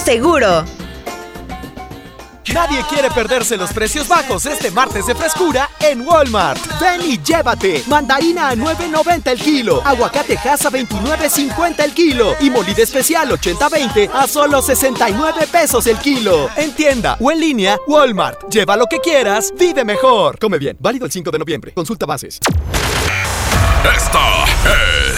seguro. Nadie quiere perderse los precios bajos este martes de frescura en Walmart. Ven y llévate. Mandarina a 9.90 el kilo. Aguacate a 29.50 el kilo. Y molida especial 80-20 a solo 69 pesos el kilo. En tienda o en línea, Walmart. Lleva lo que quieras, vive mejor. Come bien. Válido el 5 de noviembre. Consulta bases. Esta es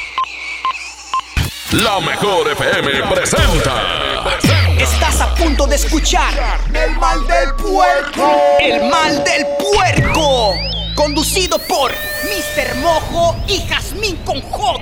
La mejor FM presenta. Estás a punto de escuchar El mal del puerco. El mal del puerco. Conducido por Mr. Mojo y Jazmín con J.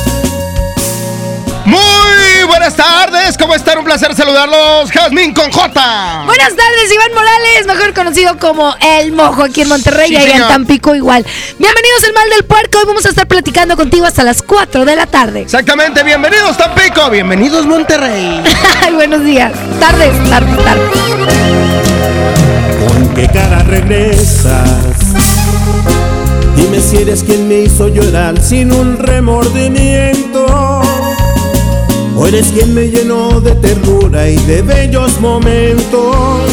Muy buenas tardes, ¿cómo están? Un placer saludarlos, Jazmín con J. Buenas tardes, Iván Morales, mejor conocido como El Mojo aquí en Monterrey Sí, y allá en señor. Tampico igual. Bienvenidos al Mal del Puerco, hoy vamos a estar platicando contigo hasta las 4 de la tarde. Exactamente, bienvenidos Tampico, bienvenidos Monterrey. Ay, buenos días, tardes, tardes, tardes. ¿Con qué cara regresas? Dime si eres quien me hizo llorar sin un remordimiento. Eres quien me llenó de ternura y de bellos momentos.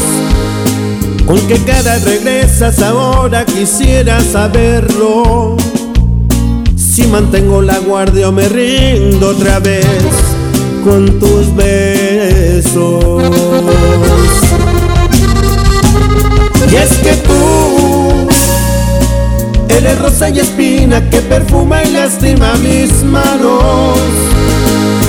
¿Con qué cara regresas ahora? Quisiera saberlo. Si mantengo la guardia o me rindo otra vez con tus besos. Y es que tú eres rosa y espina que perfuma y lastima mis manos.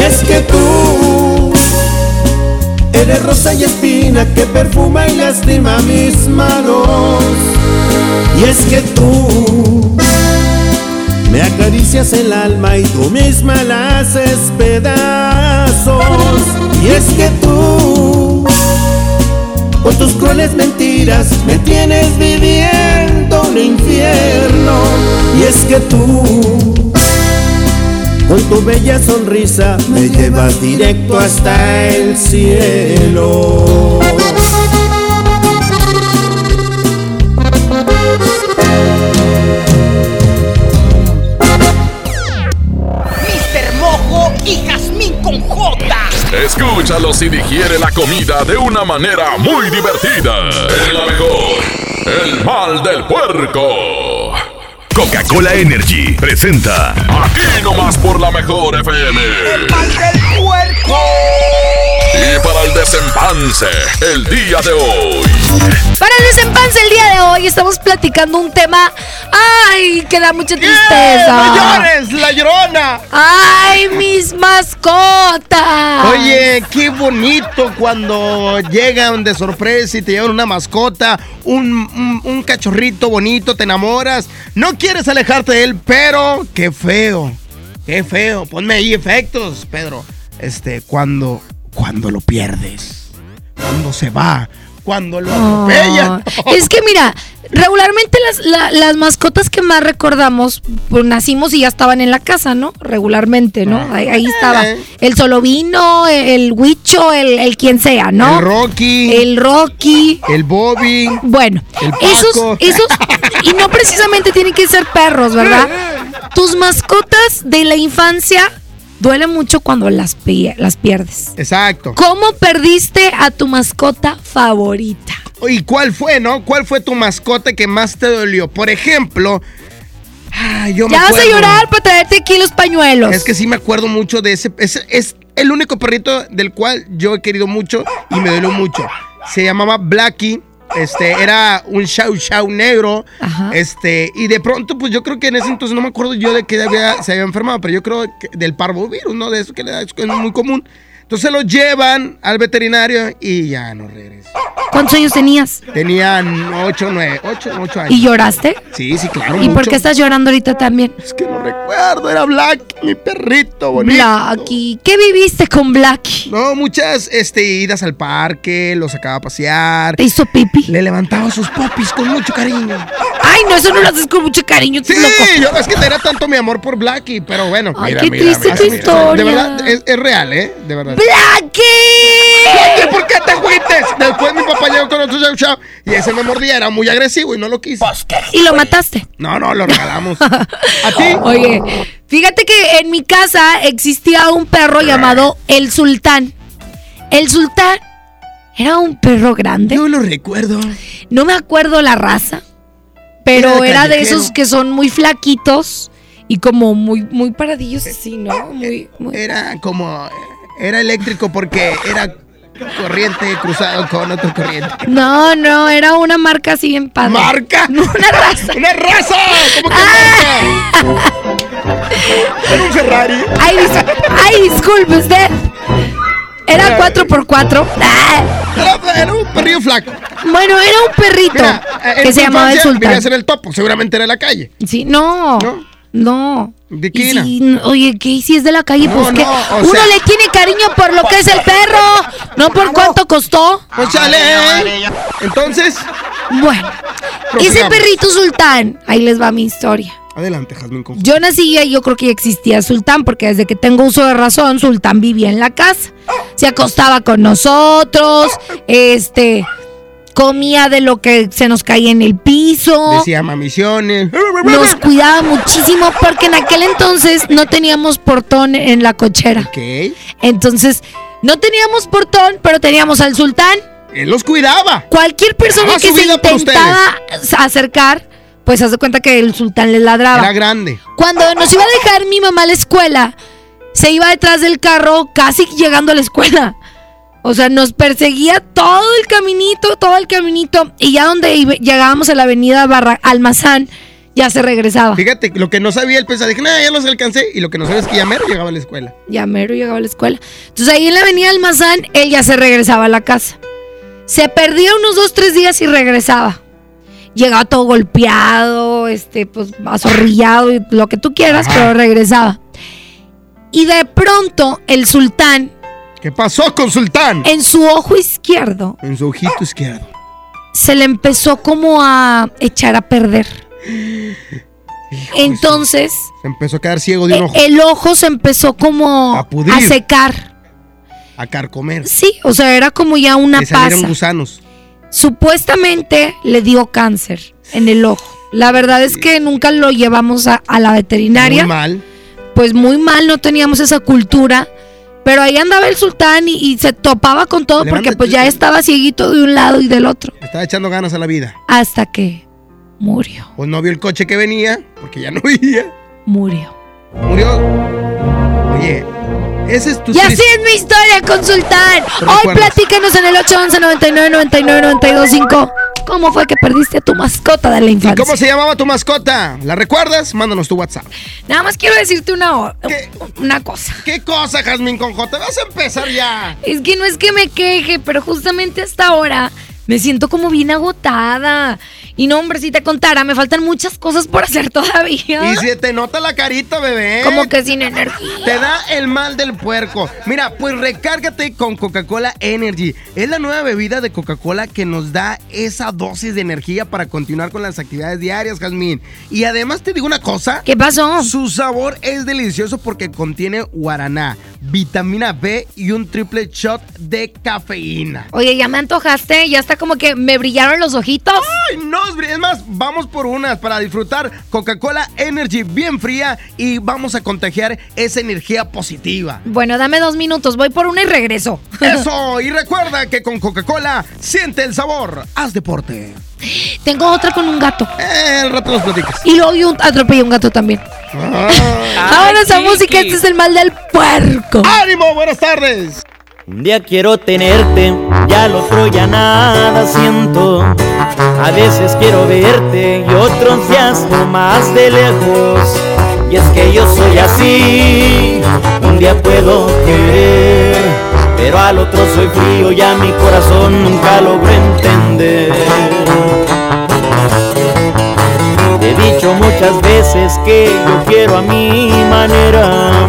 Y es que tú Eres rosa y espina que perfuma y lastima mis manos. Y es que tú me acaricias el alma y tú misma la haces pedazos. Y es que tú con tus crueles mentiras me tienes viviendo un infierno. Y es que tú con tu bella sonrisa me llevas directo hasta el cielo. Mr. Mojo y Jazmín con J. Escúchalos y digiere la comida de una manera muy divertida. En la mejor. El mal del puerco. Coca-Cola Energy presenta Aquí nomás por la mejor FM. Mal del puerco. Para el desempance, el día de hoy. Para el desempance el día de Hoy estamos platicando un tema, ay, que da mucha ¡Eh, tristeza. ¡No llores, la llorona! Ay, mis mascotas. Oye, qué bonito cuando llegan de sorpresa y te llevan una mascota, un, un- un cachorrito bonito, te enamoras. No quieres alejarte de él, pero qué feo, qué feo. Ponme ahí efectos, Pedro. Este, cuando, cuando lo pierdes, cuando se va, cuando lo atropellan. Ah, es que mira, regularmente las, la- las mascotas que más recordamos, pues nacimos y ya estaban en la casa, ¿no? Regularmente, ¿no? Ahí, ahí estaba. Eh. El solo vino, el huicho, el, el quien sea, ¿no? El Rocky, El Rocky. el Bobby. Bueno, El esos, esos, y no precisamente tienen que ser perros, ¿verdad? Tus mascotas de la infancia duele mucho cuando las, pi- las pierdes. Exacto. ¿Cómo perdiste a tu mascota favorita? ¿Y cuál fue, no? ¿Cuál fue tu mascota que más te dolió? Por ejemplo, ay, yo me Ya vas a llorar para traerte aquí los pañuelos. Es que sí me acuerdo mucho de ese. ese- es el único perrito del cual yo he querido mucho y me dolió mucho. Se llamaba Blackie. Este, era un Shao Shao negro. Ajá. Este, y de pronto, pues yo creo que en ese entonces no me acuerdo yo de que había, se había enfermado, pero yo creo que del parvovirus, ¿no? De eso que le da, es muy común. Entonces lo llevan al veterinario y ya no regresa. ¿Cuántos años tenías? Tenían 8, 9, 8, 8 años. ¿Y lloraste? Sí, sí, claro. ¿Y por qué estás llorando ahorita también? Es que no recuerdo, era Black, mi perrito bonito. Blackie. ¿Qué viviste con Blackie? No, muchas este, idas al parque, lo sacaba a pasear. ¿Te hizo pipi? Le levantaba sus popis con mucho cariño. Ay, no, eso no lo haces con mucho cariño, Sí, loco. yo, es que era tanto mi amor por Blackie, pero bueno. Ay, mira, qué mira, triste mira, tu mira. historia. De verdad, es, es real, ¿eh? De verdad. ¡Blackie! ¿por qué te agüites? Después mi papá llegó con otro chau chau y ese me mordía, era muy agresivo y no lo quise. Y lo mataste. No, no, lo regalamos. ¿A ti? Oye, fíjate que en mi casa existía un perro llamado el sultán. El sultán era un perro grande. Yo lo recuerdo. No me acuerdo la raza, pero Era era, de esos que son muy flaquitos y como muy, muy paradillos así, ¿no? Muy, muy. Era como. Era eléctrico porque era corriente cruzado con otro corriente. No, no, era una marca así bien padre. ¿Marca? No, una raza. ¡Una raza! ¿Cómo que marca? Era un Ferrari. Ay, dis- ay, disculpe usted. Era 4x4. Ah, Era, era un perrillo flaco. bueno, era un perrito Mira, en que se llamaba el sultán. Vivías en el topo, seguramente era en la calle. Sí, no. ¿No? No. ¿De era? si- n- oye, ¿qué si es de la calle? No, pues no, uno sea- le tiene cariño por lo que es el perro, no por cuánto costó. Pues chale. Entonces, Bueno, ese perrito sultán, ahí les va mi historia. adelante, Jazmín. con- Yo nací y yo creo que ya existía Sultán, porque desde que tengo uso de razón, Sultán vivía en la casa. Se acostaba con nosotros, este, comía de lo que se nos caía en el piso. Decía mamisiones. Nos cuidaba muchísimo porque en aquel entonces no teníamos portón en la cochera. Ok. Entonces, no teníamos portón, pero teníamos al sultán. Él los cuidaba. Cualquier persona que se intentaba acercar, pues hace cuenta que el sultán les ladraba. Era grande. Cuando nos iba a dejar mi mamá a la escuela, se iba detrás del carro casi llegando a la escuela. O sea, nos perseguía todo el caminito, todo el caminito. Y ya donde iba- llegábamos a la avenida Barra Almazán, ya se regresaba. Fíjate, lo que no sabía él pensaba, dije, nada, ya los alcancé. Y lo que no sabía es que ya mero llegaba a la escuela. Ya mero llegaba a la escuela. Entonces ahí en la avenida Almazán, él ya se regresaba a la casa. Se perdía unos dos, tres días y regresaba. Llegaba todo golpeado, este, pues azorrillado y lo que tú quieras, pero regresaba. Y de pronto el sultán, ¿Qué pasó con Sultán? en su ojo izquierdo, En su ojito izquierdo. se le empezó como a echar a perder. Entonces, Se empezó a quedar ciego de un e- ojo. el ojo se empezó como A secar. A carcomer. Sí, o sea, era como ya una Le pasa. gusanos. Supuestamente le dio cáncer en el ojo. La verdad es que nunca lo llevamos a, a la veterinaria. Muy mal. Pues muy mal, no teníamos esa cultura. Pero ahí andaba el sultán y, y se topaba con todo porque pues ya estaba cieguito de un lado y del otro. Estaba echando ganas a la vida. Hasta que murió, Pues no vio el coche que venía, porque ya no veía. murió. Murió. Oye, ese es tu Y así es mi historia con Sultán. ¿Te Hoy platícanos en el 811 99 99 925 ¿Cómo fue que perdiste a tu mascota de la ¿Y infancia? cómo se llamaba tu mascota? ¿La recuerdas? Mándanos tu WhatsApp. Nada más quiero decirte una, una cosa. ¿Qué cosa, Jazmín Conjota? Vas a empezar ya. Es que no es que me queje, pero justamente hasta ahora me siento como bien agotada. Y no, hombre, si te contara, me faltan muchas cosas por hacer todavía. Y se te nota la carita, bebé. Como que sin energía. Te da el mal del puerco. Mira, pues recárgate con Coca-Cola Energy. Es la nueva bebida de Coca-Cola que nos da esa dosis de energía para continuar con las actividades diarias, Jazmín. Y además te digo una cosa. ¿Qué pasó? Su sabor es delicioso porque contiene guaraná, vitamina B y un triple shot de cafeína. Oye, ya me antojaste, ya está como que me brillaron los ojitos. Ay, no, es más, vamos por unas para disfrutar Coca-Cola Energy bien fría y vamos a contagiar esa energía positiva. Bueno, dame dos minutos, voy por una y regreso. Eso, y recuerda que con Coca-Cola siente el sabor. Haz deporte. Tengo otra con un gato. Eh, al rato nos platicas. Y luego yo atropellé un gato también. Ahora esa música, este es el mal del puerco. ¡Ánimo! Buenas tardes. Un día quiero tenerte, ya al otro ya nada siento. A veces quiero verte y otros días más de lejos. Y es que yo soy así, un día puedo querer, pero al otro soy frío y a mi corazón nunca logro entender. Te he dicho muchas veces que yo quiero a mi manera.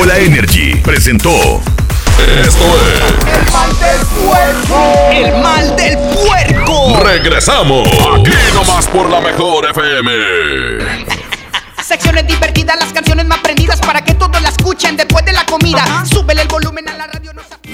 Coca-Cola Energy presentó Esto es. El mal del puerco. El mal del puerco. Regresamos. Aquí nomás por la mejor FM. Secciones divertidas, las canciones más prendidas para que todos la escuchen después de la comida. Súbele el volumen a la radio. No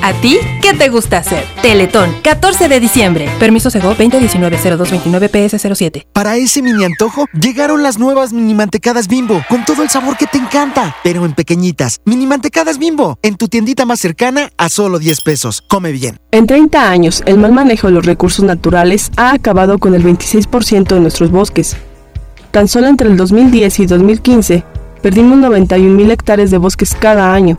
¿A ti qué te gusta hacer? Teletón, 14 de diciembre. Permiso Sego 2019-0229-PS07. Para ese mini antojo, llegaron las nuevas mini mantecadas bimbo, con todo el sabor que te encanta, pero en pequeñitas. Mini mantecadas bimbo, en tu tiendita más cercana a solo 10 pesos. Come bien. En 30 años, el mal manejo de los recursos naturales ha acabado con el 26% de nuestros bosques. Tan solo entre el 2010 y 2015, perdimos 91.000 hectáreas de bosques cada año.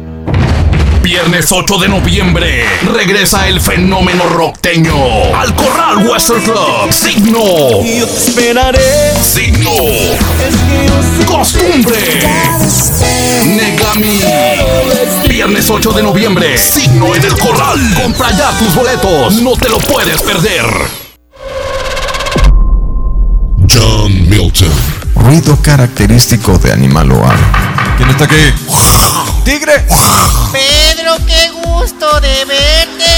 Viernes 8 de noviembre regresa el fenómeno rockteño al Corral Western Club. Signo. Yo te esperaré. Signo. Costumbre. Negami. Viernes 8 de noviembre. Signo en el Corral. Compra ya tus boletos. No te lo puedes perder. John Milton. Ruido característico de animal loal. ¿Quién está aquí? ¡Tigre! Pedro, qué gusto de verte.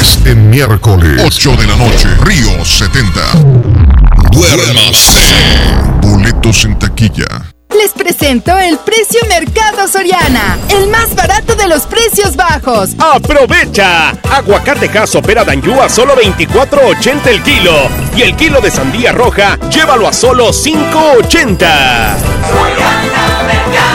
Este miércoles, 8 de la noche, Río 70. Duérmase. Boletos en taquilla. Les presento el precio Mercado Soriana, el más barato de los precios bajos. ¡Aprovecha! Aguacate opera Danyu a solo 24.80 el kilo y el kilo de sandía roja llévalo a solo 5.80.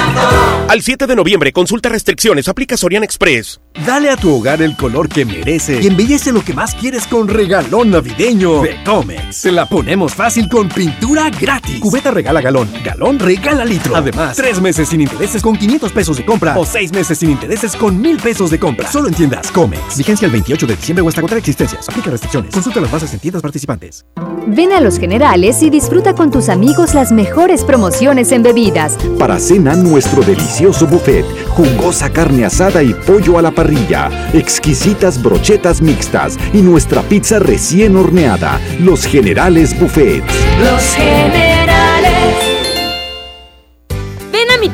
Al 7 de noviembre, consulta restricciones, aplica Sorian Express. Dale a tu hogar el color que merece y embellece lo que más quieres con regalón navideño de Comex. Se la ponemos fácil con pintura gratis. Cubeta regala galón, galón regala litro. Además, tres meses sin intereses con 500 pesos de compra o seis meses sin intereses con 1000 pesos de compra. Solo en tiendas Comex. Vigencia el 28 de diciembre o hasta contra existencias. Aplica restricciones. Consulta las bases en tiendas participantes. Ven a Los Generales y disfruta con tus amigos las mejores promociones en bebidas. Para cena, nuestro delicioso buffet, jugosa carne asada y pollo a la parrilla, exquisitas brochetas mixtas y nuestra pizza recién horneada. Los Generales Buffets. Los Generales.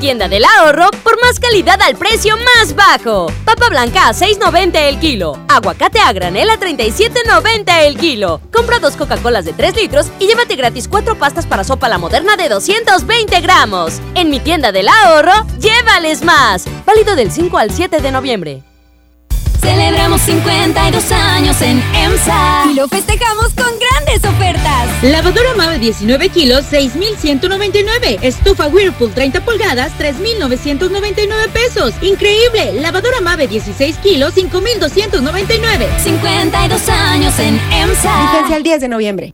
Tienda del ahorro por más calidad al precio más bajo. Papa blanca a 6.90 el kilo. Aguacate a granel a 37.90 el kilo. Compra dos Coca-Colas de 3 litros y llévate gratis cuatro pastas para sopa la moderna de 220 gramos. En mi tienda del ahorro, llévales más. Válido del 5 al 7 de noviembre. Celebramos 52 años en EMSA y lo festejamos con grandes ofertas. Lavadora Mave 19 kilos, 6,199. Estufa Whirlpool 30 pulgadas, 3,999 pesos. Increíble. Lavadora Mave 16 kilos, 5,299. 52 años en EMSA. Vigencia el 10 de noviembre.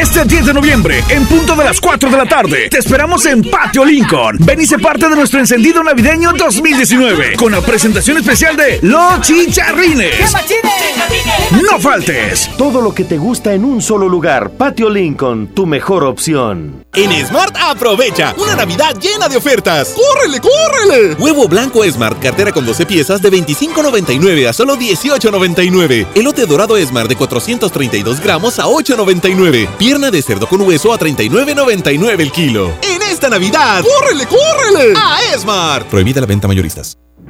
Este 10 de noviembre, en punto de las 4 de la tarde, te esperamos en Patio Lincoln. Ven y sé parte de nuestro encendido navideño 2019 con la presentación especial de Los Chicharrines. No faltes. Todo lo que te gusta en un solo lugar. Patio Lincoln, tu mejor opción. En Smart aprovecha una Navidad llena de ofertas. ¡Córrele, córrele! Huevo blanco Smart, cartera con 12 piezas de 25.99 a solo 18.99. Elote dorado Smart de 432 gramos a 8.99. Pierna de cerdo con hueso a 39.99 el kilo. En esta Navidad, ¡córrele, córrele! A Smart. Prohibida la venta mayoristas.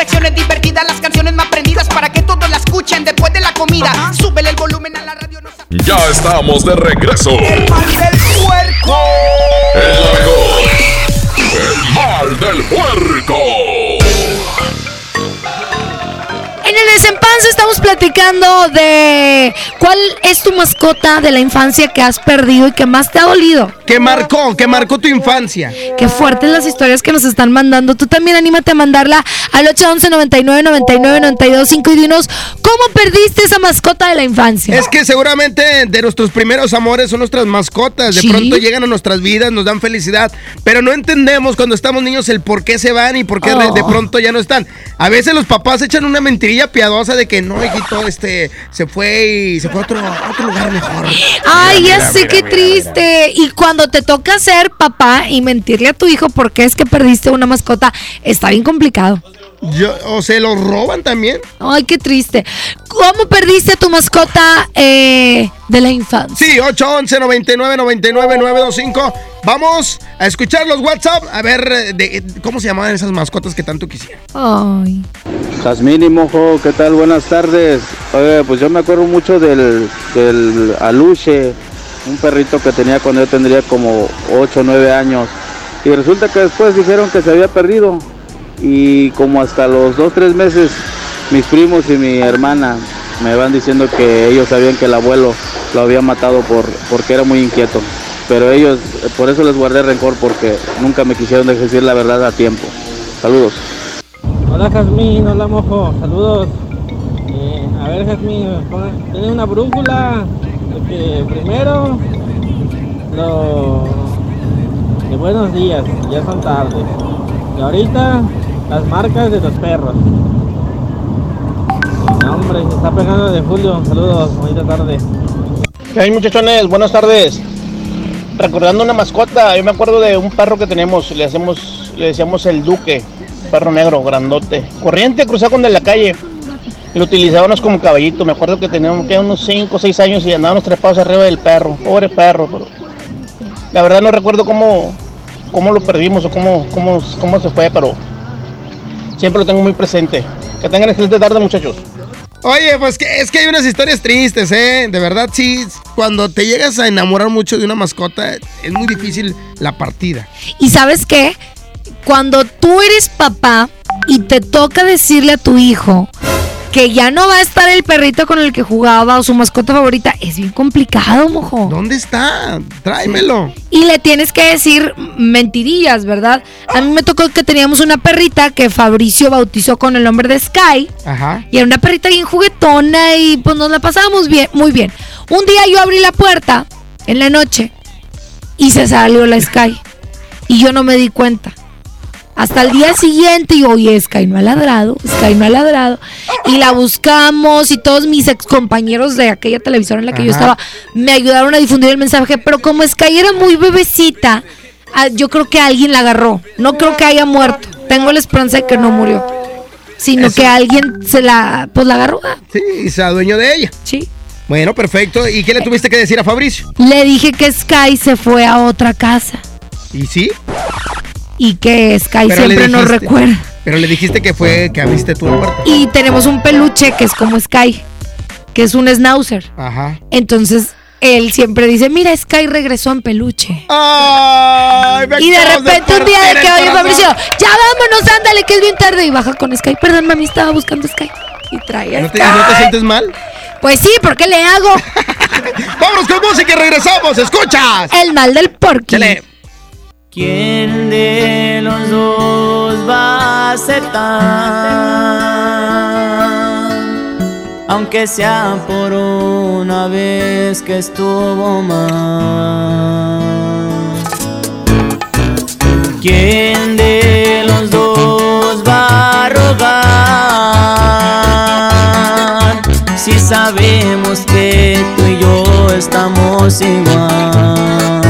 Secciones divertidas, las canciones más prendidas para que todos la escuchen después de la comida. Súbele el volumen a la radio. No ya estamos de regreso. El mal del puerco. El. El mal del puerco. En el desempanse estamos platicando de cuál es tu mascota de la infancia que has perdido y que más te ha dolido. ¿Qué marcó? ¿Qué marcó tu infancia? Qué fuertes las historias que nos están mandando. Tú también anímate a mandarla al 811 99 99 92 5 y dinos cómo perdiste esa mascota de la infancia. Es que seguramente de nuestros primeros amores son nuestras mascotas. De Sí. pronto llegan a nuestras vidas, nos dan felicidad, pero no entendemos cuando estamos niños el por qué se van y por qué de- de Oh. pronto ya no están. A veces los papás echan una mentirilla piadosa de que no, hijito, este se fue y se fue a otro, a otro lugar mejor. Ay, Mira, ya mira, sé mira, qué mira, triste. Y cuando te toca ser papá y mentirle a tu hijo porque es que perdiste una mascota, está bien complicado. Yo- o se lo roban también. Ay, qué triste. ¿Cómo perdiste a tu mascota eh, de la infancia? Sí, 811 99 99 925. Vamos a escuchar los WhatsApp a ver eh, de, cómo se llamaban esas mascotas que tanto quisieron. Ay. Jazmín y Mojo, ¿qué tal? Buenas tardes. Oye, pues yo me acuerdo mucho del, del Aluche, un perrito que tenía cuando yo tendría como 8 o 9 años. Y resulta que después dijeron que se había perdido. Y como hasta los 2 3 meses, mis primos y mi hermana me van diciendo que ellos sabían que el abuelo lo había matado por, porque era muy inquieto. Pero ellos, por eso les guardé rencor, porque nunca me quisieron decir la verdad a tiempo. Saludos. Hola Jazmín, hola Mojo, saludos. Eh, a ver Jazmín, tiene una brújula. porque primero, lo de buenos días, ya son tardes. Y ahorita, las marcas de los perros. No, hombre, se está pegando de Julio. Saludos, bonita tarde. Hey muchachones, buenas tardes. Recordando una mascota, yo me acuerdo de un perro que tenemos, le hacemos, le decíamos el Duque, perro negro, grandote, corriente, cruzado con de la calle. Lo utilizábamos como caballito. Me acuerdo que teníamos que unos 5 o 6 años y andábamos trepados arriba del perro. Pobre perro, la verdad no recuerdo cómo, cómo lo perdimos o cómo, cómo, cómo se fue, pero siempre lo tengo muy presente. Que tengan excelente tarde, muchachos. Oye, pues que es que hay unas historias tristes, ¿eh? De verdad, sí. Cuando te llegas a enamorar mucho de una mascota, es muy difícil la partida. Y sabes qué? Cuando tú eres papá y te toca decirle a tu hijo que ya no va a estar el perrito con el que jugaba o su mascota favorita, es bien complicado, mojo. ¿Dónde está? Tráemelo. Y le tienes que decir mentirillas, ¿verdad? A mí me tocó que teníamos una perrita que Fabricio bautizó con el nombre de Sky. Ajá. Y era una perrita bien juguetona y pues nos la pasábamos bien, muy bien. Un día yo abrí la puerta en la noche y se salió la Sky. Y yo no me di cuenta. Hasta el día siguiente y oye, Sky no ha ladrado, Sky no ha ladrado. Y la buscamos y todos mis ex compañeros de aquella televisora en la que yo estaba me ayudaron a difundir el mensaje. Pero como Sky era muy bebecita, ah, yo creo que alguien la agarró. No creo que haya muerto. Tengo la esperanza de que no murió. Sino Eso. que alguien se la, pues la agarró. Sí, y se adueñó de ella. Sí. Bueno, perfecto. ¿Y qué le tuviste que decir a Fabricio? Le dije que Sky se fue a otra casa ¿Y sí? Y que Sky Pero siempre nos recuerda. Pero le dijiste que fue que abriste tú puerta. Y tenemos un peluche que es como Sky, que es un schnauzer. Ajá. Entonces él siempre dice, mira, Sky regresó en peluche. me y de repente un día de que, el oye, corazón". Fabricio, ya vámonos, ándale, que es bien tarde. Y baja con Sky. Perdón, mami, estaba buscando Sky. Y trae a ¿No te, Sky. no te sientes mal? Pues sí, ¿por qué le hago? Vámonos con música y regresamos. ¿Escuchas? El mal del porqui. ¿Quién de los dos va a aceptar? Aunque sea por una vez que estuvo mal. ¿Quién de los dos va a rogar? Si sabemos que tú y yo estamos igual.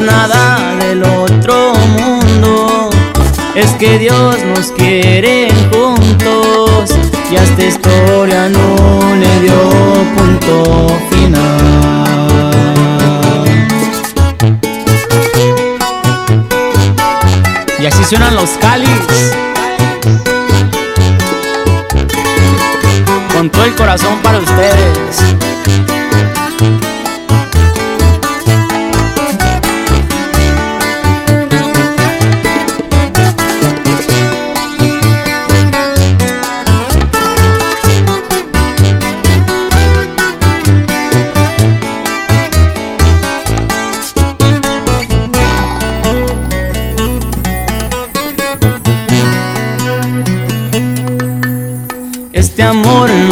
Nada del otro mundo, es que Dios nos quiere juntos y a esta historia no le dio punto final. Y así suenan los cáliz. Con todo el corazón para ustedes.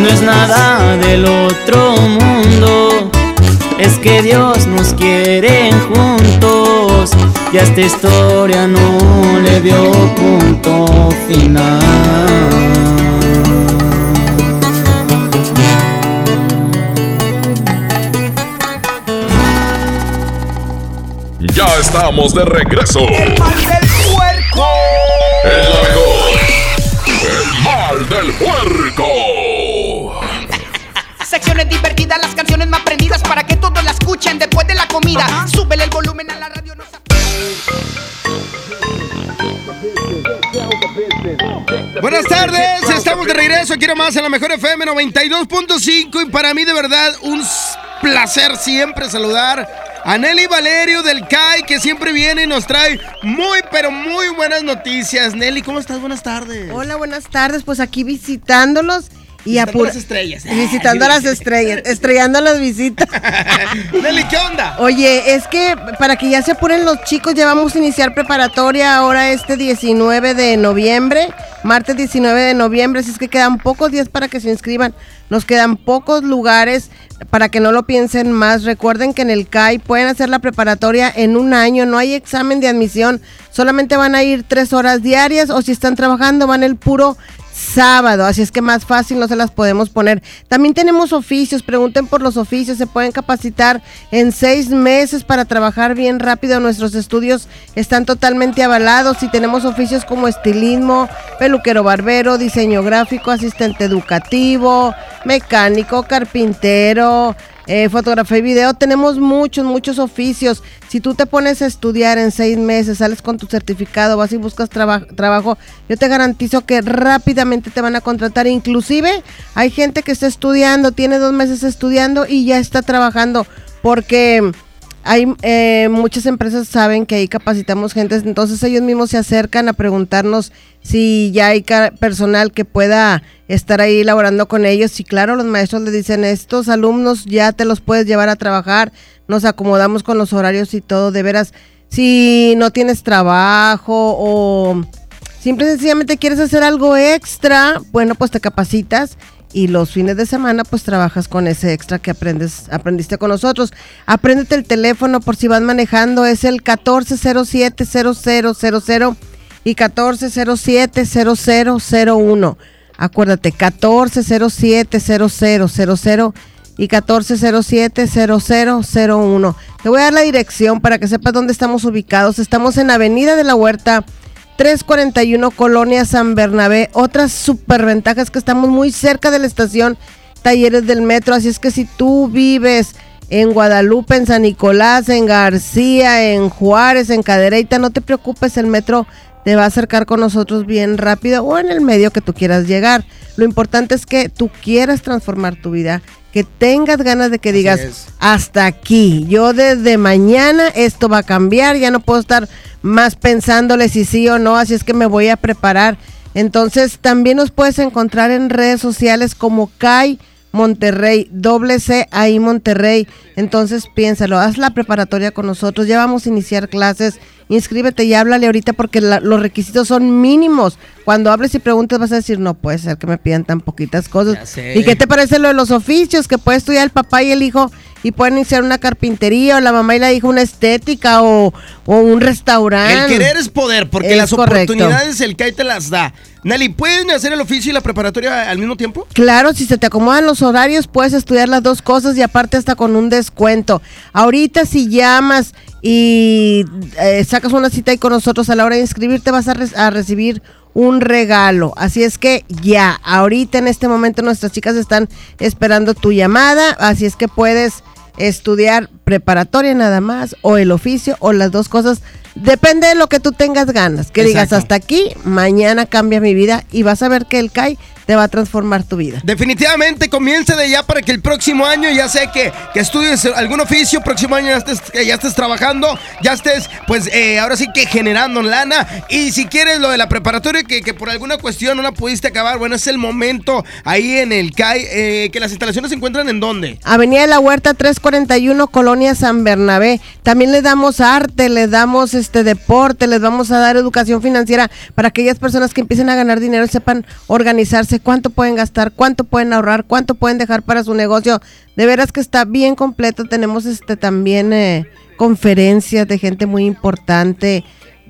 No es nada del otro mundo. Es que Dios nos quiere juntos y a esta historia no le dio punto final. Ya estamos de regreso. El mal del comida. Súbele el volumen a la radio. No Buenas tardes, estamos de regreso. Quiero más en la mejor FM 92.5 y para mí de verdad un placer siempre saludar a Nelly Valerio del CAI que siempre viene y nos trae muy pero muy buenas noticias. Nelly, ¿cómo estás? Buenas tardes. Hola, buenas tardes. Pues aquí visitándolos y Visitando las estrellas. Visitando a las estrellas, estrellando las visitas. Nelly, ¿qué onda? Oye, es que para que ya se apuren los chicos, ya vamos a iniciar preparatoria ahora este 19 de noviembre, martes 19 de noviembre, así es que quedan pocos días para que se inscriban. Nos quedan pocos lugares para que no lo piensen más. Recuerden que en el CAI pueden hacer la preparatoria en un año, no hay examen de admisión, solamente van a ir tres horas diarias o si están trabajando van el puro sábado, así es que más fácil no se las podemos poner. También tenemos oficios, pregunten por los oficios, se pueden capacitar en seis meses para trabajar bien rápido. Nuestros estudios están totalmente avalados y tenemos oficios como estilismo, peluquero barbero, diseño gráfico, asistente educativo, mecánico, carpintero. Eh, fotografía y video, tenemos muchos, muchos oficios. Si tú te pones a estudiar en seis meses, sales con tu certificado, vas y buscas traba- trabajo, yo te garantizo que rápidamente te van a contratar. Inclusive hay gente que está estudiando, tiene dos meses estudiando y ya está trabajando porque hay eh, muchas empresas saben que ahí capacitamos gente, entonces ellos mismos se acercan a preguntarnos si ya hay personal que pueda estar ahí laborando con ellos. Y claro, los maestros les dicen, estos alumnos ya te los puedes llevar a trabajar, nos acomodamos con los horarios y todo, de veras, si no tienes trabajo o simple y sencillamente quieres hacer algo extra, bueno, pues te capacitas y los fines de semana pues trabajas con ese extra que aprendes, aprendiste con nosotros. Apréndete el teléfono por si vas manejando, es el 1407-0000 y 1407-0001. Acuérdate, 1407-0000 y 1407-0001. Te voy a dar la dirección para que sepas dónde estamos ubicados. Estamos en Avenida de la Huerta, 341 Colonia San Bernabé. Otras superventajas que estamos muy cerca de la estación Talleres del Metro. Así es que si tú vives en Guadalupe, en San Nicolás, en García, en Juárez, en Cadereyta, no te preocupes, el metro te va a acercar con nosotros bien rápido o en el medio que tú quieras llegar. Lo importante es que tú quieras transformar tu vida, que tengas ganas de que digas, es. hasta aquí, yo desde mañana esto va a cambiar, ya no puedo estar más pensándole si sí o no, así es que me voy a preparar. Entonces también nos puedes encontrar en redes sociales como CAI Monterrey, doble C ahí Monterrey. Entonces piénsalo, haz la preparatoria con nosotros, ya vamos a iniciar clases, inscríbete y háblale ahorita porque la- los requisitos son mínimos. Cuando hables y preguntes vas a decir, no puede ser que me pidan tan poquitas cosas. ¿Y qué te parece lo de los oficios? Que puede estudiar el papá y el hijo y pueden iniciar una carpintería o la mamá y la hija una estética o, o un restaurante. El querer es poder, porque Es las correcto. oportunidades el CAI te las da. Nelly, ¿pueden hacer el oficio y la preparatoria al mismo tiempo? Claro, si se te acomodan los horarios, puedes estudiar las dos cosas y aparte hasta con un descuento. Ahorita si llamas y eh, sacas una cita ahí con nosotros a la hora de inscribirte, vas a, re- a recibir un regalo. Así es que ya, ahorita en este momento nuestras chicas están esperando tu llamada, así es que puedes estudiar preparatoria nada más o el oficio o las dos cosas. Depende de lo que tú tengas ganas. Que digas hasta aquí, mañana cambia mi vida y vas a ver que el CAI te va a transformar tu vida. Definitivamente comience de ya para que el próximo año ya sé que, que estudies algún oficio, próximo año ya estés, ya estés trabajando, ya estés pues eh, ahora sí que generando lana y si quieres lo de la preparatoria que, que por alguna cuestión no la pudiste acabar, bueno es el momento ahí en el CAI, eh, que las instalaciones se encuentran en dónde? Avenida de la Huerta 341, Colonia San Bernabé. También le damos arte, le damos este deporte, les vamos a dar educación financiera para aquellas personas que empiecen a ganar dinero y sepan organizarse, cuánto pueden gastar, cuánto pueden ahorrar, cuánto pueden dejar para su negocio. De veras que está bien completo. Tenemos este también eh, conferencias de gente muy importante.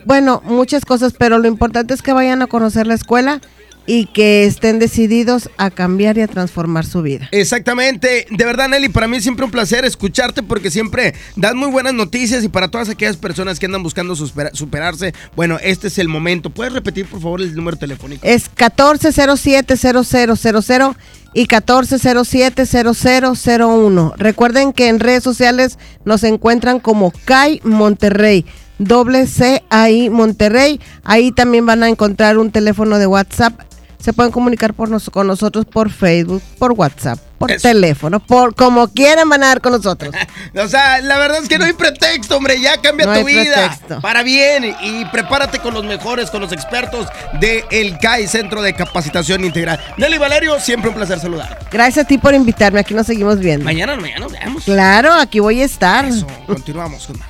Bueno, muchas cosas, pero lo importante es que vayan a conocer la escuela y que estén decididos a cambiar y a transformar su vida. Exactamente, de verdad Nelly, para mí es siempre un placer escucharte porque siempre das muy buenas noticias y para todas aquellas personas que andan buscando supera- superarse, bueno, este es el momento. ¿Puedes repetir por favor el número telefónico? Es 1407-0000 y 1407-0001. Recuerden que en redes sociales nos encuentran como CAI Monterrey. Doble C Monterrey. Ahí también van a encontrar un teléfono de WhatsApp. Se pueden comunicar por nos- con nosotros por Facebook, por WhatsApp, por teléfono, por como quieran van a dar con nosotros. O sea, la verdad es que no hay pretexto, hombre, ya cambia No tu hay vida pretexto. para bien y prepárate con los mejores, con los expertos de el CAI, Centro de Capacitación Integral. Nelly Valerio, siempre un placer saludar. Gracias a ti por invitarme. Aquí nos seguimos viendo. Mañana, mañana nos vemos. Claro, aquí voy a estar. Continuamos con más.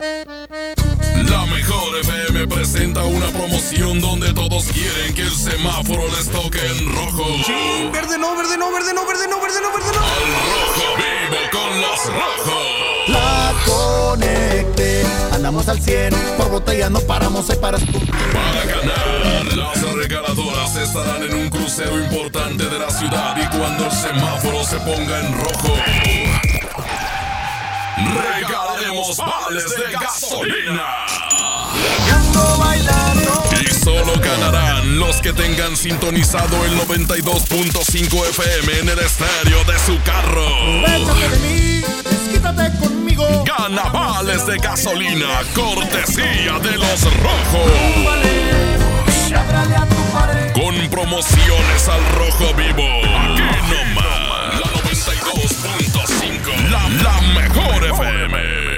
La mejor FM presenta una promoción donde todos quieren que el semáforo les toque en rojo. verde no, verde no, verde no, verde no, verde no, verde no. Al rojo vivo con los rojos. La conecté, andamos al 100, por botella no paramos, hay para Para ganar, las regaladoras estarán en un crucero importante de la ciudad y cuando el semáforo se ponga en rojo, regalaremos vales de gasolina. Y solo ganarán los que tengan sintonizado el 92.5 FM en el estéreo de su carro. Échate de mí, desquítate conmigo. Gana vales de gasolina, cortesía de los rojos. Con promociones al rojo vivo. Aquí nomás. La 92.5. La, la mejor FM.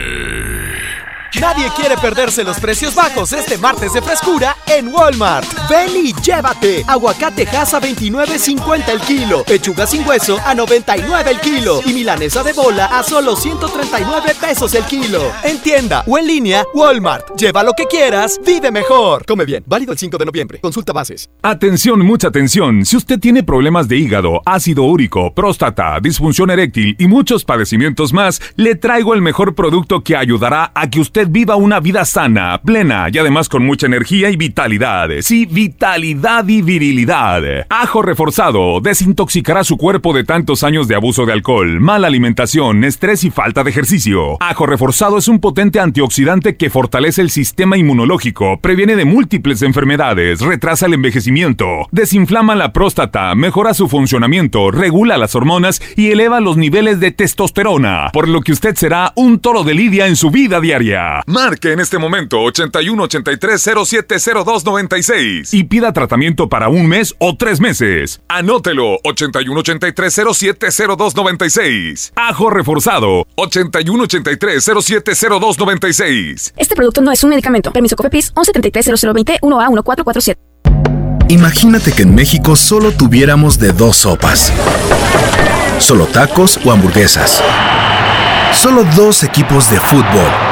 Nadie quiere perderse los precios bajos este martes de frescura en Walmart. Ven y llévate. Aguacate Hass a 29.50 el kilo. Pechuga sin hueso a 99 el kilo. Y milanesa de bola a solo 139 pesos el kilo. En tienda o en línea, Walmart. Lleva lo que quieras, vive mejor. Come bien. Válido el 5 de noviembre. Consulta bases. Atención, mucha atención. Si usted tiene problemas de hígado, ácido úrico, próstata, disfunción eréctil y muchos padecimientos más, le traigo el mejor producto que ayudará a que usted viva una vida sana, plena y además con mucha energía y vitalidad. Sí, vitalidad y virilidad. Ajo reforzado desintoxicará su cuerpo de tantos años de abuso de alcohol, mala alimentación, estrés y falta de ejercicio. Ajo reforzado es un potente antioxidante que fortalece el sistema inmunológico, previene de múltiples enfermedades, retrasa el envejecimiento, desinflama la próstata, mejora su funcionamiento, regula las hormonas y eleva los niveles de testosterona, por lo que usted será un toro de lidia en su vida diaria. Marque en este momento 81 83 07 02 96 y pida tratamiento para un mes o tres meses. Anótelo 81 83 07 02 96. Ajo reforzado 81 83 07 02 96. Este producto no es un medicamento. Permiso COFEPRIS 1173 1A 1447. Imagínate que en México solo tuviéramos de dos sopas. Solo tacos o hamburguesas. Solo dos equipos de fútbol.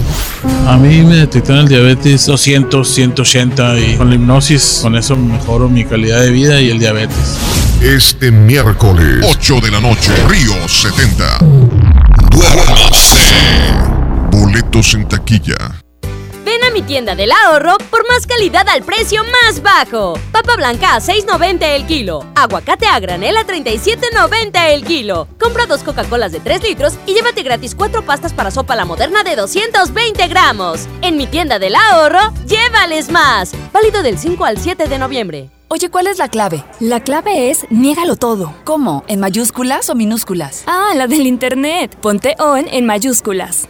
A mí me detectaron el diabetes 200, 180 y con la hipnosis, con eso mejoro mi calidad de vida y el diabetes. Este miércoles, 8 de la noche, Río 70. Duérmase. Boletos en taquilla. Ven a mi tienda del ahorro por más calidad al precio más bajo. Papa blanca a 6.90 el kilo. Aguacate a granel a 37.90 el kilo. Compra dos Coca-Colas de 3 litros y llévate gratis cuatro pastas para sopa la moderna de 220 gramos. En mi tienda del ahorro, llévales más. Válido del 5 al 7 de noviembre. Oye, ¿cuál es la clave? La clave es niégalo todo. ¿Cómo? ¿En mayúsculas o minúsculas? Ah, la del internet. Ponte on en mayúsculas.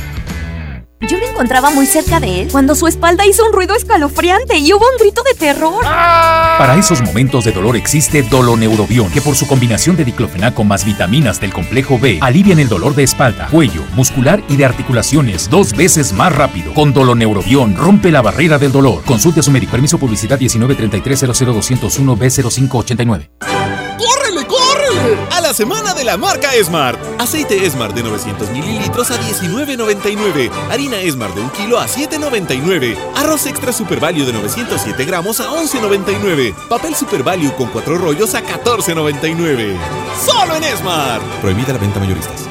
Yo me encontraba muy cerca de él cuando su espalda hizo un ruido escalofriante y hubo un grito de terror. Para esos momentos de dolor existe Doloneurobion, que por su combinación de diclofenaco más vitaminas del complejo B alivian el dolor de espalda, cuello, muscular y de articulaciones dos veces más rápido. Con Doloneurobion rompe la barrera del dolor. Consulte a su médico. Permiso publicidad 1933 b 0589 ¡Córrele, córrele! A la semana de la marca Smart. Aceite Smart de 900 mililitros a 19.99. Harina Smart de 1 kilo a 7.99. Arroz extra Super Value de 907 gramos a 11.99. Papel Super Value con 4 rollos a 14.99. ¡Solo en Smart! Prohibida la venta mayoristas.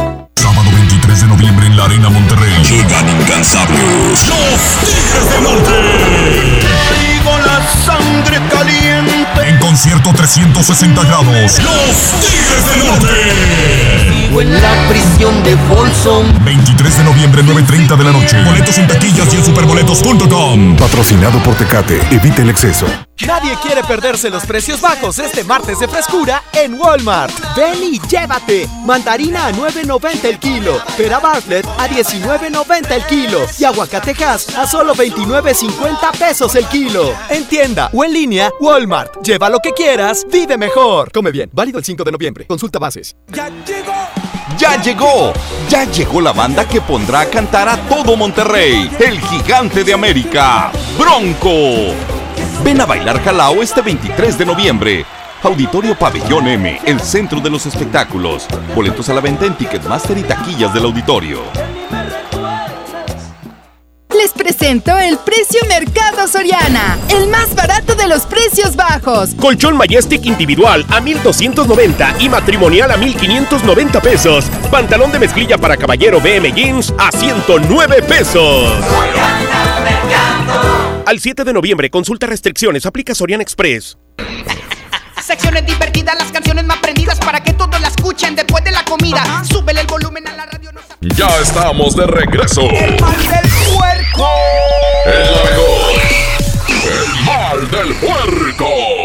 Arena Monterrey. Llegan incansables. Los Tigres del Norte. Traigo la sangre caliente. Concierto 360 grados. Los Tigres del Norte. Vivo en la prisión de Folsom. 23 de noviembre, 9.30 de la noche. Boletos en taquillas y en superboletos.com. Patrocinado por Tecate. Evite el exceso. Nadie quiere perderse los precios bajos este martes de frescura en Walmart. Ven y llévate. Mandarina a 9.90 el kilo. Pera Bartlett a 19.90 el kilo. Y aguacatejas a solo 29.50 pesos el kilo. En tienda o en línea, Walmart. Lleva lo que quieras, vive mejor. Come bien. Válido el 5 de noviembre. Consulta bases. ¡Ya llegó! ¡Ya llegó! Ya llegó la banda que pondrá a cantar a todo Monterrey. El gigante de América, Bronco. Ven a bailar Jalao este 23 de noviembre. Auditorio Pabellón M, el centro de los espectáculos. Boletos a la venta en Ticketmaster y taquillas del auditorio. Les presento el precio Mercado Soriana, el más barato de los precios bajos. Colchón Majestic individual a 1290 y matrimonial a 1590 pesos. Pantalón de mezclilla para caballero BM Jeans a 109 pesos. Al 7 de noviembre, consulta restricciones, aplica Sorian Express. Secciones divertidas, las canciones más prendidas para que todos la escuchen después de la comida. Súbele el volumen a la radio. Ya estamos de regreso. El mal del puerco. El mejor. El mal del puerco.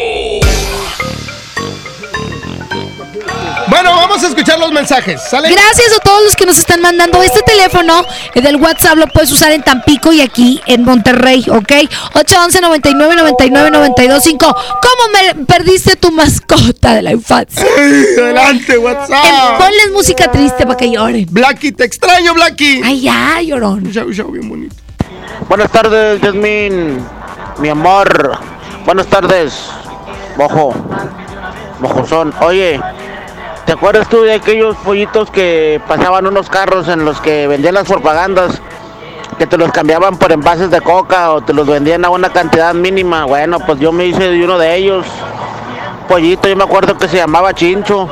Bueno, vamos a escuchar los mensajes. ¿Sale? Gracias a todos los que nos están mandando este teléfono eh, del WhatsApp lo puedes usar en Tampico y aquí en Monterrey, ¿ok? 811 99 99 92 5. ¿Cómo me perdiste tu mascota de la infancia? adelante, WhatsApp. Eh, ponles música triste para que lloren. Blacky, te extraño, Blacky. Ay, ya, llorón. Chau, chau, bien bonito. Buenas tardes, Jasmine. Mi amor. Buenas tardes, mojo. Mojozón. Oye, ¿te acuerdas tú de aquellos pollitos que pasaban unos carros en los que vendían las propagandas? Que te los cambiaban por envases de coca o te los vendían a una cantidad mínima. Bueno, pues yo me hice de uno de ellos. Pollito, yo me acuerdo que se llamaba Chincho.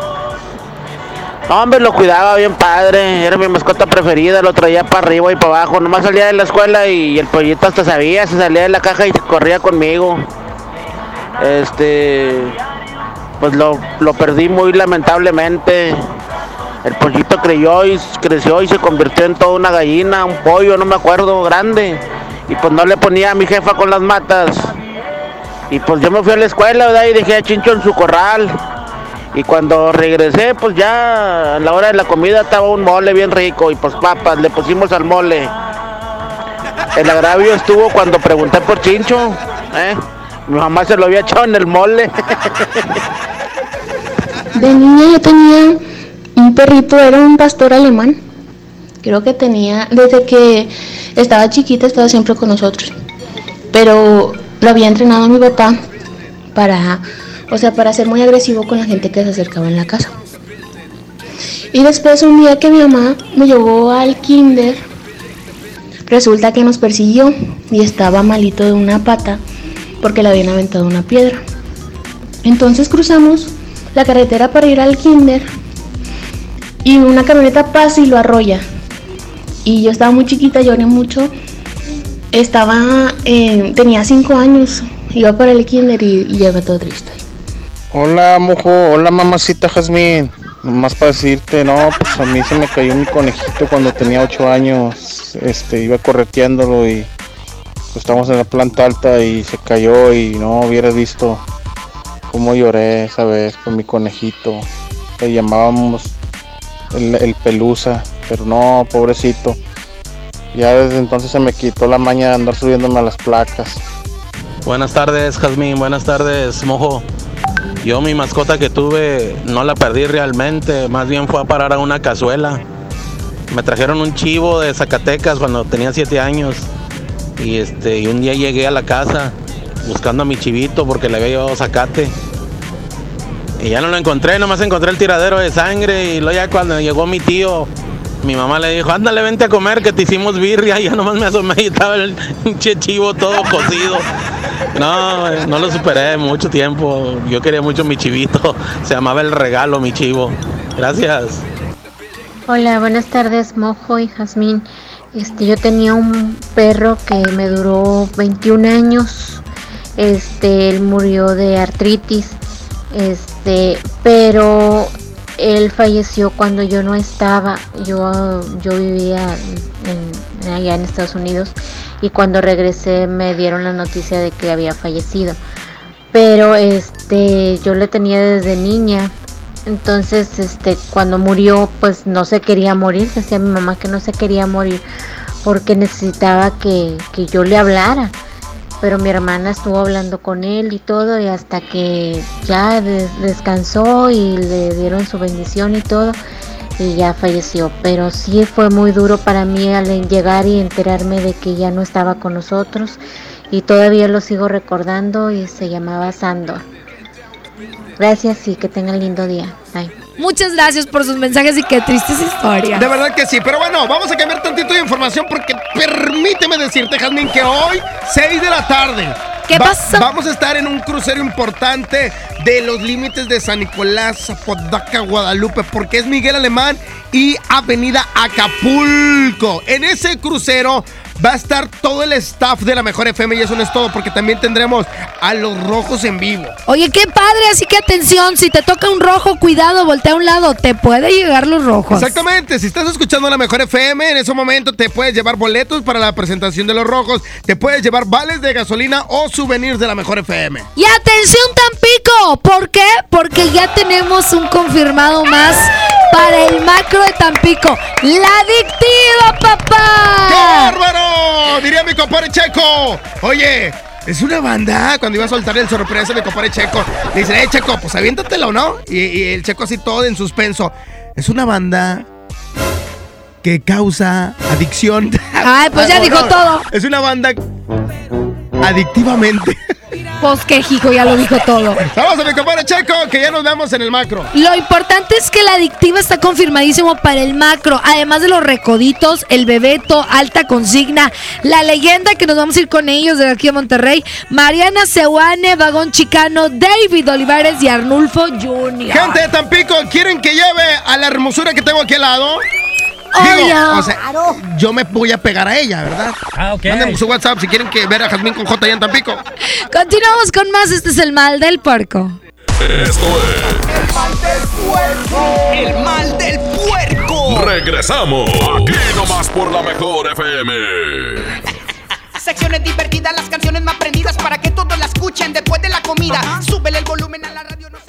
No, hombre, lo cuidaba bien padre, era mi mascota preferida, lo traía para arriba y para abajo, nomás salía de la escuela y el pollito hasta sabía, se salía de la caja y corría conmigo. Este, pues lo, lo perdí muy lamentablemente. El pollito creyó y creció y se convirtió en toda una gallina, un pollo, no me acuerdo, grande. Y pues no le ponía a mi jefa con las matas. Y pues yo me fui a la escuela, ¿verdad? Y dejé a Chincho en su corral. Y cuando regresé, pues ya a la hora de la comida estaba un mole bien rico y pues papas, le pusimos al mole. El agravio estuvo cuando pregunté por Chincho, ¿eh? Mi mamá se lo había echado en el mole. De niña yo tenía un perrito, era un pastor alemán. Creo que tenía, desde que estaba chiquita, estaba siempre con nosotros. Pero lo había entrenado mi papá para, o sea, para ser muy agresivo con la gente que se acercaba en la casa. Y después un día que mi mamá me llevó al kinder, resulta que nos persiguió y estaba malito de una pata porque le habían aventado una piedra. Entonces cruzamos la carretera para ir al kinder y una camioneta pasa y lo arrolla. Y yo estaba muy chiquita, lloré mucho. Estaba, eh, tenía cinco años, iba para el kinder y, y todo triste. Hola, mojo. Hola, mamacita Jazmín. Nomás para decirte, no, pues a mí se me cayó mi conejito cuando tenía ocho años. Este, iba correteándolo y pues estábamos en la planta alta y se cayó y no hubieras visto cómo lloré esa vez con mi conejito. Le llamábamos el, el pelusa, pero no, pobrecito. Ya desde entonces se me quitó la maña de andar subiéndome a las placas. Buenas tardes, Jazmín. Buenas tardes, Mojo. Yo mi mascota que tuve no la perdí realmente, más bien fue a parar a una cazuela. Me trajeron un chivo de Zacatecas cuando tenía siete años y este y un día llegué a la casa buscando a mi chivito porque le había llevado zacate. Y ya no lo encontré, nomás encontré el tiradero de sangre y luego ya cuando llegó mi tío, mi mamá le dijo, ándale, vente a comer que te hicimos birria y ya nomás me asomé y estaba el pinche chivo todo cocido. No, no lo superé mucho tiempo. Yo quería mucho mi chivito. Se llamaba el regalo, mi chivo. Gracias. Hola, buenas tardes, Mojo y Jazmín. Este, yo tenía un perro que me duró 21 años. Este, él murió de artritis. Este, pero él falleció cuando yo no estaba. Yo, yo vivía en- allá en Estados Unidos y cuando regresé me dieron la noticia de que había fallecido. Pero este, yo le tenía desde niña. Entonces, este, cuando murió, pues no se quería morir. Decía mi mamá que no se quería morir porque necesitaba que, que yo le hablara. Pero mi hermana estuvo hablando con él y todo, y hasta que ya des- descansó y le dieron su bendición y todo, y ya falleció. Pero sí fue muy duro para mí al llegar y enterarme de que ya no estaba con nosotros, y todavía lo sigo recordando, y se llamaba Sandor. Gracias y que tengan lindo día. Bye. Muchas gracias por sus mensajes y qué tristes historias. De verdad que sí, pero bueno, vamos a cambiar tantito de información porque permíteme decirte, Jasmine, que hoy, 6 de la tarde. ¿Qué pasa? Vamos a estar en un crucero importante de los límites de San Nicolás, Apodaca, Guadalupe, porque es Miguel Alemán y Avenida Acapulco. En ese crucero va a estar todo el staff de la Mejor FM y eso no es todo, porque también tendremos a los rojos en vivo. Oye, qué padre, así que atención, si te toca un rojo, cuidado, voltea a un lado, te puede llegar los rojos. Exactamente, si estás escuchando la Mejor FM, en ese momento te puedes llevar boletos para la presentación de los rojos, te puedes llevar vales de gasolina o souvenirs de la Mejor FM. Y atención Tampico, ¿por qué? Porque ya tenemos un confirmado más para el macro de Tampico, la adictiva, papá. ¡Qué bárbaro! Diría mi compadre Checo. Oye, es una banda. Cuando iba a soltar el sorpresa, mi compadre Checo le dice, eh, Checo, pues aviéntatelo, ¿no? Y, y el Checo así todo en suspenso. Es una banda que causa adicción. Ay, pues ya dijo no, todo. Es una banda adictivamente. Pues que hijo, ya lo dijo todo. Vamos a mi compadre Checo, que ya nos vemos en el macro. Lo importante es que la adictiva está confirmadísimo para el macro, además de los recoditos, el bebeto, alta consigna, la leyenda que nos vamos a ir con ellos de aquí a Monterrey, Mariana Sewane, Vagón Chicano, David Olivares y Arnulfo Jr. Gente de Tampico, ¿quieren que lleve a la hermosura que tengo aquí al lado? Obvio. o sea, yo me voy a pegar a ella, ¿verdad? Ah, ok. Mándenme su WhatsApp si quieren que ver a Jazmín con J allá en Tampico. Continuamos con más, este es el mal del puerco. Esto es El mal del puerco. Regresamos. Aquí nomás por la mejor FM. Secciones divertidas, las canciones más prendidas para que todos la escuchen después de la comida. Súbele el volumen a la radio.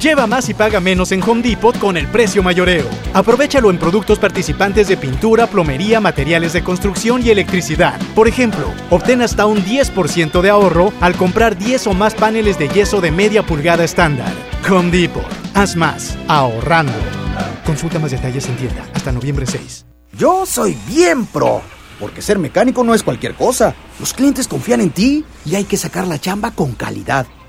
Lleva más y paga menos en Home Depot con el precio mayoreo. Aprovechalo en productos participantes de pintura, plomería, materiales de construcción y electricidad. Por ejemplo, obtén hasta un 10% de ahorro al comprar 10 o más paneles de yeso de media pulgada estándar. Home Depot. Haz más, ahorrando. Consulta más detalles en tienda hasta noviembre 6. Yo soy bien pro, porque ser mecánico no es cualquier cosa. Los clientes confían en ti y hay que sacar la chamba con calidad.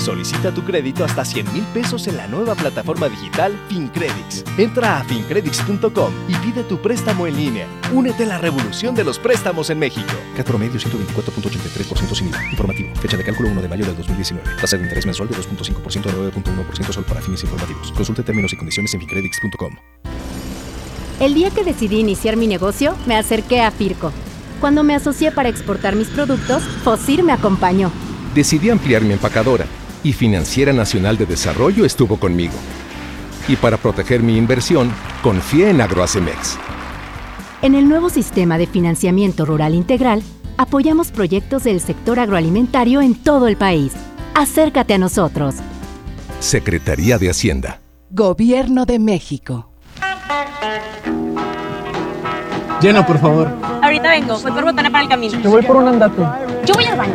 Solicita tu crédito hasta 100 mil pesos en la nueva plataforma digital FinCredits. Entra a fincredits.com y pide tu préstamo en línea. Únete a la revolución de los préstamos en México. CAT promedio 124.83% sin IVA. Informativo. Fecha de cálculo 1 de mayo del 2019. Tasa de interés mensual de 2.5% a 9.1% solo para fines informativos. Consulte términos y condiciones en fincredits.com. El día que decidí iniciar mi negocio, me acerqué a Firco. Cuando me asocié para exportar mis productos, Fosir me acompañó. Decidí ampliar mi empacadora y Financiera Nacional de Desarrollo estuvo conmigo. Y para proteger mi inversión, confié en Agroacemex. En el nuevo sistema de financiamiento rural integral, apoyamos proyectos del sector agroalimentario en todo el país. Acércate a nosotros. Secretaría de Hacienda. Gobierno de México. Llena, por favor. Ahorita vengo, voy por botana para el camino. Te voy por un andate. Yo voy al baño.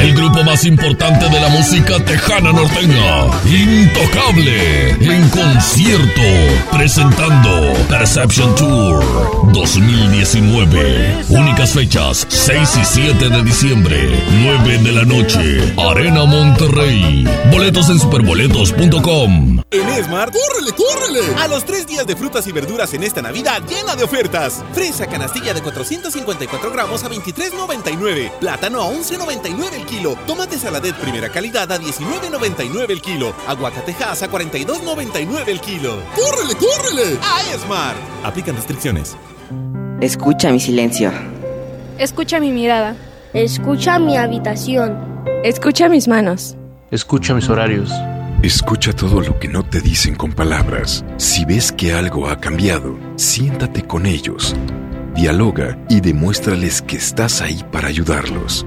El grupo más importante de la música tejana norteña, Intocable, en concierto, presentando Reception Tour 2019. Únicas fechas 6 y 7 de diciembre, 9 de la noche. Arena Monterrey. Boletos en superboletos.com. En Smart, ¡córrele, córrele! A los tres días de frutas y verduras en esta Navidad llena de ofertas. Fresa canastilla de 454 gramos a 23.99. Plátano a 11.99 el kilo. Tomate saladet primera calidad a 19.99 el kilo. Aguacatejas a 42.99 el kilo. ¡Córrele, córrele! A Smart. Aplican restricciones. Escucha mi silencio. Escucha mi mirada. Escucha mi habitación. Escucha mis manos. Escucha mis horarios. Escucha todo lo que no te dicen con palabras. Si ves que algo ha cambiado, siéntate con ellos. Dialoga y demuéstrales que estás ahí para ayudarlos.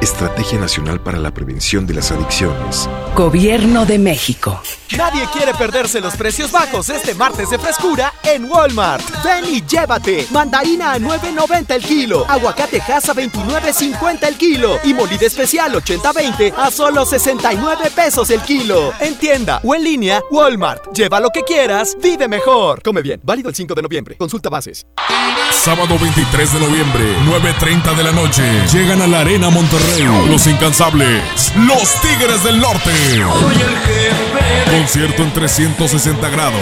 Estrategia Nacional para la Prevención de las Adicciones. Gobierno de México. Nadie quiere perderse los precios bajos este martes de frescura en Walmart. Ven y llévate. Mandarina a 9.90 el kilo. Aguacate Hass a 29.50 el kilo. Y molida especial 80-20 a solo 69 pesos el kilo. En tienda o en línea, Walmart. Lleva lo que quieras, vive mejor. Come bien. Válido el 5 de noviembre. Consulta bases. Sábado 23 de noviembre, 9.30 de la noche. Llegan a la Arena Monterrey. Los incansables. Los Tigres del Norte. Concierto en 360 grados.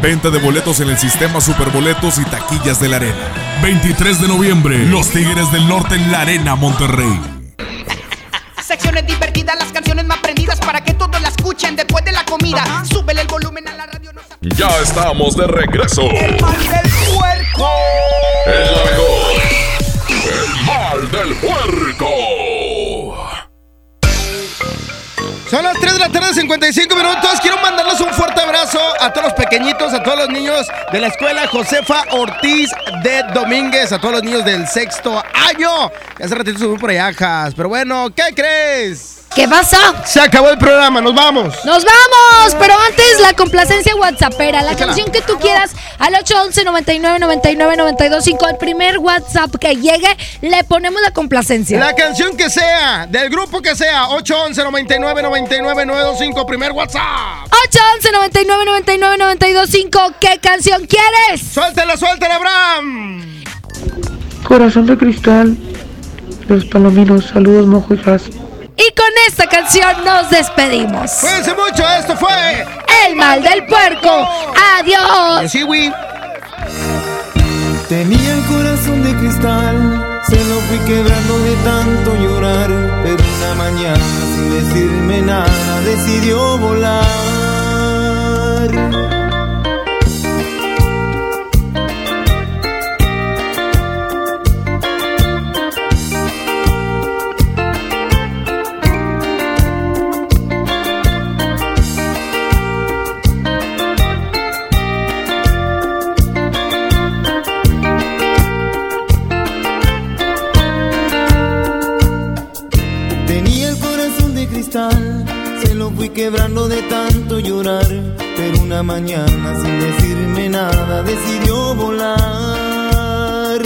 Venta de boletos en el sistema Superboletos y taquillas de la Arena. 23 de noviembre, Los Tigres del Norte en la Arena Monterrey. Secciones divertidas, las canciones más prendidas para que todos la escuchen después de la comida. Súbele el volumen a la radio. Ya estamos de regreso. El mal del puerco. Es la mejor. El mal del puerco. Son las 3 de la tarde, 55 minutos. Quiero mandarles un fuerte abrazo a todos los pequeñitos, a todos los niños de la escuela Josefa Ortiz de Domínguez, a todos los niños del sexto año. Que hace ratito subí por allá. Pero bueno, ¿qué crees? ¿Qué pasó? Se acabó el programa, nos vamos. Nos vamos, pero antes la complacencia WhatsAppera, la Échala. canción que tú quieras al 811 99 99 925 al primer WhatsApp que llegue le ponemos la complacencia. La canción que sea, del grupo que sea, 811 99 99 925, primer WhatsApp. 811 99 99 925 ¿qué canción quieres? Suéltala, suéltala, Abraham. Corazón de cristal. Los palominos. Saludos, mojo y Jas. Esta canción nos despedimos. Cuídense mucho, esto fue El mal del puerco. Adiós. Tenía el corazón de cristal, se lo fui quebrando de tanto llorar, pero una mañana sin decirme nada decidió volar. Quebrando de tanto llorar, pero una mañana sin decirme nada decidió volar.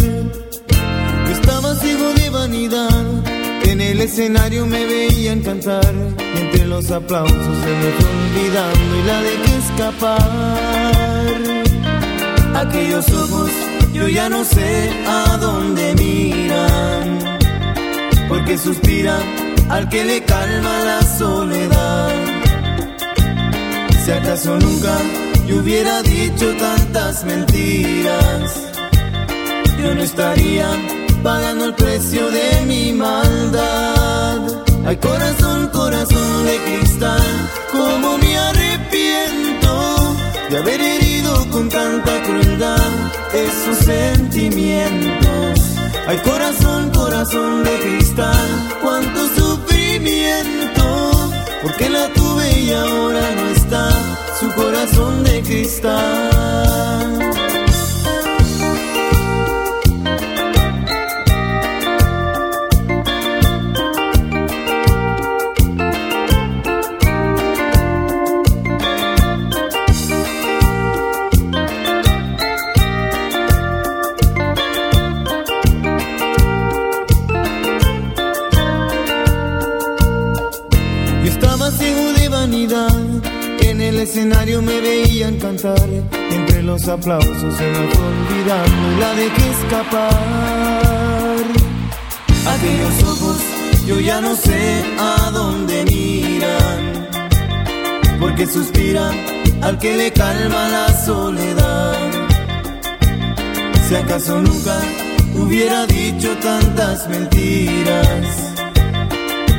Yo estaba ciego de vanidad, en el escenario me veían cantar, entre los aplausos se me fue olvidando y la dejé escapar. Aquellos ojos yo ya no sé a dónde miran porque suspira al que le calma la soledad. Si acaso nunca yo hubiera dicho tantas mentiras, yo no estaría pagando el precio de mi maldad. Ay, corazón, corazón de cristal, como me arrepiento de haber herido con tanta crueldad esos sentimientos. Ay, corazón, corazón de cristal, cuánto sufrimiento Porque la tuve y ahora no su corazón de cristal. Entre los aplausos se me fue olvidando y la dejé escapar. Aquellos ojos, yo ya no sé a dónde miran, porque suspiran al que le calma la soledad. Si acaso nunca hubiera dicho tantas mentiras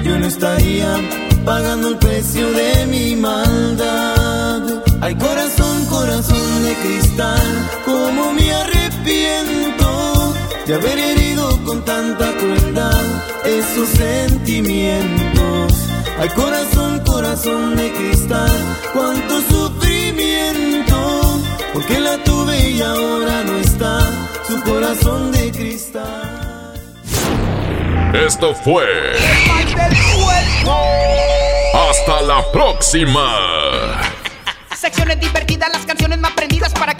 yo no estaría pagando el precio de mi maldad. Ay, corazón, corazón de cristal, como me arrepiento de haber herido con tanta crueldad esos sentimientos. Ay, corazón, corazón de cristal, cuánto sufrimiento, porque la tuve y ahora no está su corazón de cristal. Esto fue. Hasta la próxima. Secciones prendidas para